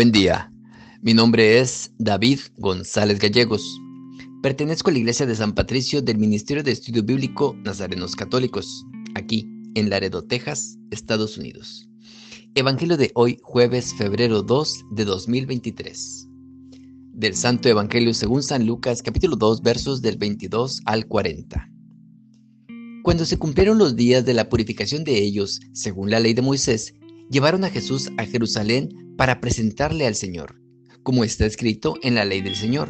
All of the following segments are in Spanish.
Buen día, mi nombre es David González Gallegos. Pertenezco a la Iglesia de San Patricio del Ministerio de Estudio Bíblico Nazarenos Católicos, aquí en Laredo, Texas, Estados Unidos. Evangelio de hoy, jueves, febrero 2 de 2023. Del Santo Evangelio según San Lucas, capítulo 2, versos del 22 al 40. Cuando se cumplieron los días de la purificación de ellos, según la ley de Moisés, llevaron a Jesús a Jerusalén para presentarle al Señor, como está escrito en la ley del Señor.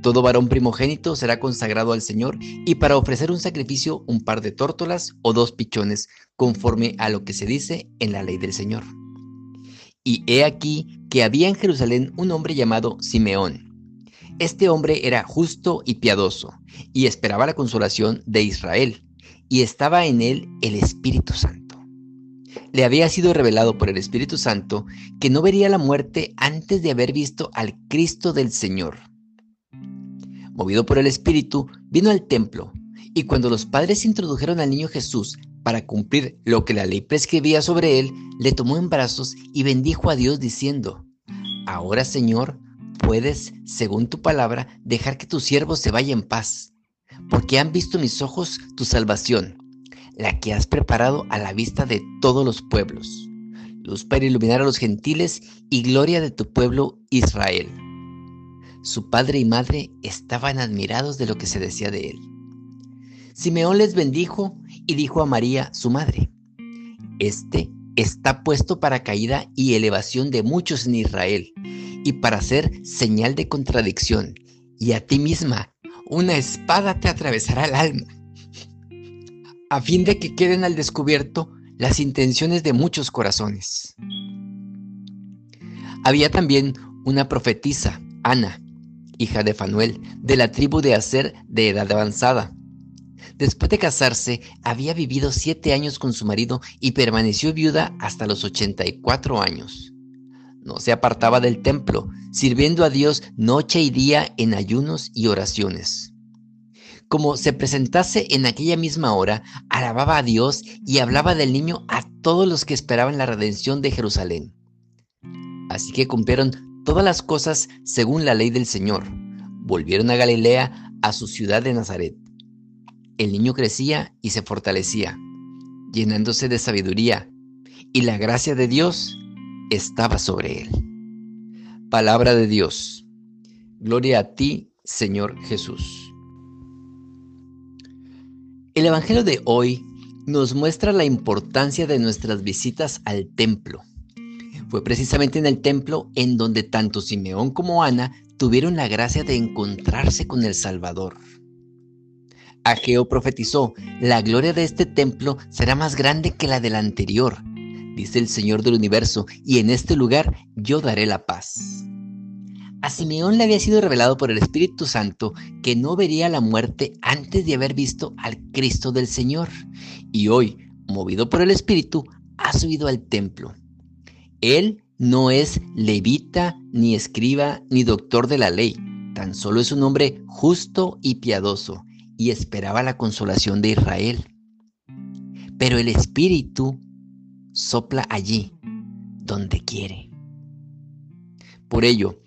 Todo varón primogénito será consagrado al Señor y para ofrecer un sacrificio un par de tórtolas o dos pichones, conforme a lo que se dice en la ley del Señor. Y he aquí que había en Jerusalén un hombre llamado Simeón. Este hombre era justo y piadoso, y esperaba la consolación de Israel, y estaba en él el Espíritu Santo le había sido revelado por el Espíritu Santo que no vería la muerte antes de haber visto al Cristo del Señor. Movido por el Espíritu, vino al templo, y cuando los padres introdujeron al niño Jesús para cumplir lo que la ley prescribía sobre él, le tomó en brazos y bendijo a Dios diciendo, Ahora Señor, puedes, según tu palabra, dejar que tu siervo se vaya en paz, porque han visto mis ojos tu salvación la que has preparado a la vista de todos los pueblos, luz para iluminar a los gentiles y gloria de tu pueblo Israel. Su padre y madre estaban admirados de lo que se decía de él. Simeón les bendijo y dijo a María, su madre, Este está puesto para caída y elevación de muchos en Israel, y para ser señal de contradicción, y a ti misma una espada te atravesará el alma a fin de que queden al descubierto las intenciones de muchos corazones. Había también una profetisa, Ana, hija de Fanuel, de la tribu de Aser de edad avanzada. Después de casarse, había vivido siete años con su marido y permaneció viuda hasta los 84 años. No se apartaba del templo, sirviendo a Dios noche y día en ayunos y oraciones como se presentase en aquella misma hora, alababa a Dios y hablaba del niño a todos los que esperaban la redención de Jerusalén. Así que cumplieron todas las cosas según la ley del Señor. Volvieron a Galilea, a su ciudad de Nazaret. El niño crecía y se fortalecía, llenándose de sabiduría, y la gracia de Dios estaba sobre él. Palabra de Dios. Gloria a ti, Señor Jesús. El Evangelio de hoy nos muestra la importancia de nuestras visitas al templo. Fue precisamente en el templo en donde tanto Simeón como Ana tuvieron la gracia de encontrarse con el Salvador. Ageo profetizó, la gloria de este templo será más grande que la del anterior, dice el Señor del universo, y en este lugar yo daré la paz. A Simeón le había sido revelado por el Espíritu Santo que no vería la muerte antes de haber visto al Cristo del Señor. Y hoy, movido por el Espíritu, ha subido al templo. Él no es levita, ni escriba, ni doctor de la ley. Tan solo es un hombre justo y piadoso, y esperaba la consolación de Israel. Pero el Espíritu sopla allí, donde quiere. Por ello,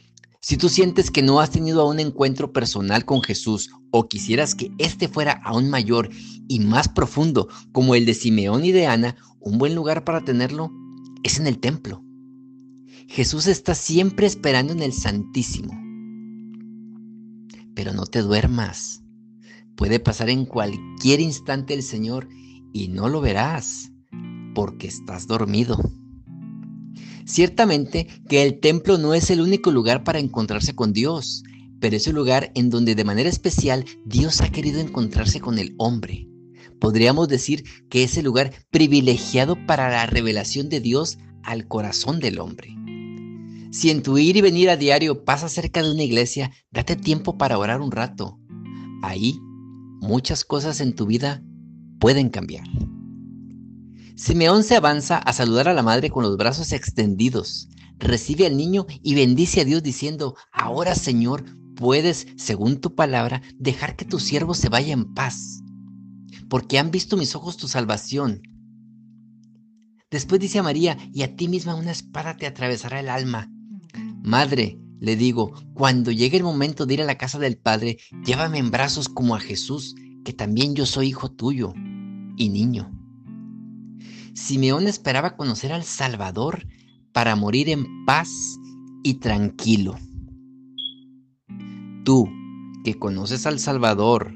si tú sientes que no has tenido aún encuentro personal con Jesús o quisieras que éste fuera aún mayor y más profundo como el de Simeón y de Ana, un buen lugar para tenerlo es en el templo. Jesús está siempre esperando en el Santísimo. Pero no te duermas. Puede pasar en cualquier instante el Señor y no lo verás porque estás dormido. Ciertamente que el templo no es el único lugar para encontrarse con Dios, pero es el lugar en donde de manera especial Dios ha querido encontrarse con el hombre. Podríamos decir que es el lugar privilegiado para la revelación de Dios al corazón del hombre. Si en tu ir y venir a diario pasas cerca de una iglesia, date tiempo para orar un rato. Ahí muchas cosas en tu vida pueden cambiar. Simeón se avanza a saludar a la madre con los brazos extendidos. Recibe al niño y bendice a Dios diciendo, ahora Señor, puedes, según tu palabra, dejar que tu siervo se vaya en paz, porque han visto mis ojos tu salvación. Después dice a María, y a ti misma una espada te atravesará el alma. Madre, le digo, cuando llegue el momento de ir a la casa del Padre, llévame en brazos como a Jesús, que también yo soy hijo tuyo y niño. Simeón esperaba conocer al Salvador para morir en paz y tranquilo. Tú, que conoces al Salvador,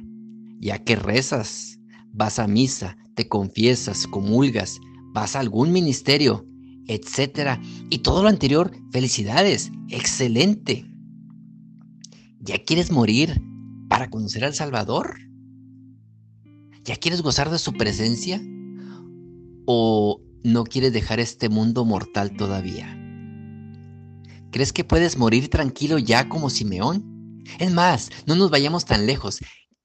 ya que rezas, vas a misa, te confiesas, comulgas, vas a algún ministerio, etcétera, y todo lo anterior, felicidades, excelente. ¿Ya quieres morir para conocer al Salvador? ¿Ya quieres gozar de su presencia? ¿O no quieres dejar este mundo mortal todavía? ¿Crees que puedes morir tranquilo ya como Simeón? Es más, no nos vayamos tan lejos.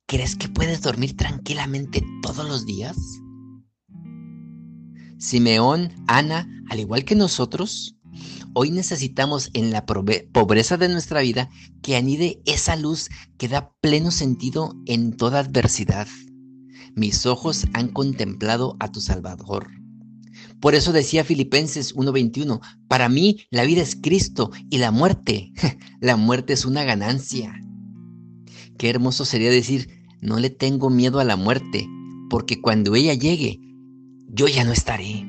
¿Crees que puedes dormir tranquilamente todos los días? Simeón, Ana, al igual que nosotros, hoy necesitamos en la pobreza de nuestra vida que anide esa luz que da pleno sentido en toda adversidad. Mis ojos han contemplado a tu Salvador. Por eso decía Filipenses 1:21, para mí la vida es Cristo y la muerte, la muerte es una ganancia. Qué hermoso sería decir, no le tengo miedo a la muerte, porque cuando ella llegue, yo ya no estaré.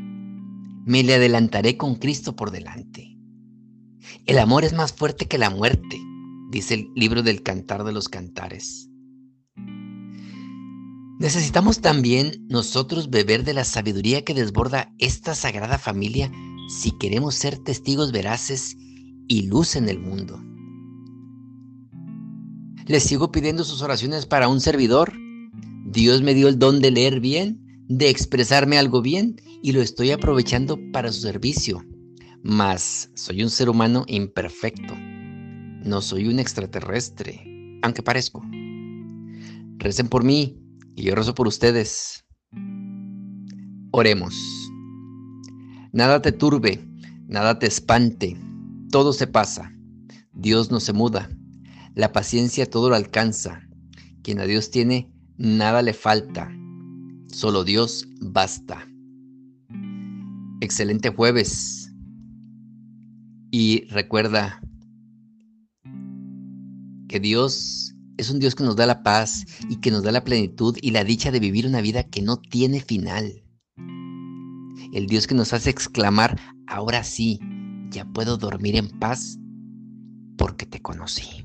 Me le adelantaré con Cristo por delante. El amor es más fuerte que la muerte, dice el libro del Cantar de los Cantares. Necesitamos también nosotros beber de la sabiduría que desborda esta sagrada familia si queremos ser testigos veraces y luz en el mundo. Les sigo pidiendo sus oraciones para un servidor. Dios me dio el don de leer bien de expresarme algo bien y lo estoy aprovechando para su servicio. Mas soy un ser humano imperfecto. No soy un extraterrestre, aunque parezco. Recen por mí y yo rezo por ustedes. Oremos. Nada te turbe, nada te espante, todo se pasa. Dios no se muda. La paciencia todo lo alcanza. Quien a Dios tiene, nada le falta. Solo Dios basta. Excelente jueves. Y recuerda que Dios es un Dios que nos da la paz y que nos da la plenitud y la dicha de vivir una vida que no tiene final. El Dios que nos hace exclamar, ahora sí, ya puedo dormir en paz porque te conocí.